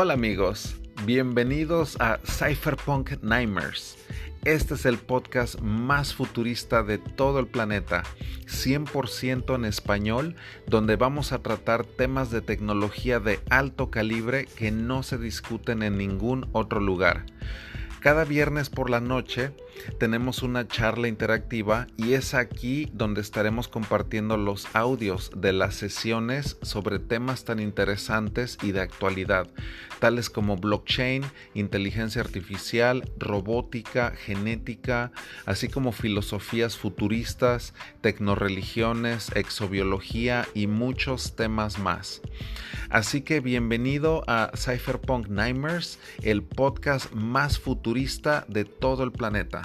Hola amigos, bienvenidos a Cypherpunk Nightmares. Este es el podcast más futurista de todo el planeta, 100% en español, donde vamos a tratar temas de tecnología de alto calibre que no se discuten en ningún otro lugar. Cada viernes por la noche tenemos una charla interactiva y es aquí donde estaremos compartiendo los audios de las sesiones sobre temas tan interesantes y de actualidad, tales como blockchain, inteligencia artificial, robótica, genética, así como filosofías futuristas, tecnoreligiones, exobiología y muchos temas más. Así que bienvenido a Cypherpunk Nightmares, el podcast más futurista de todo el planeta.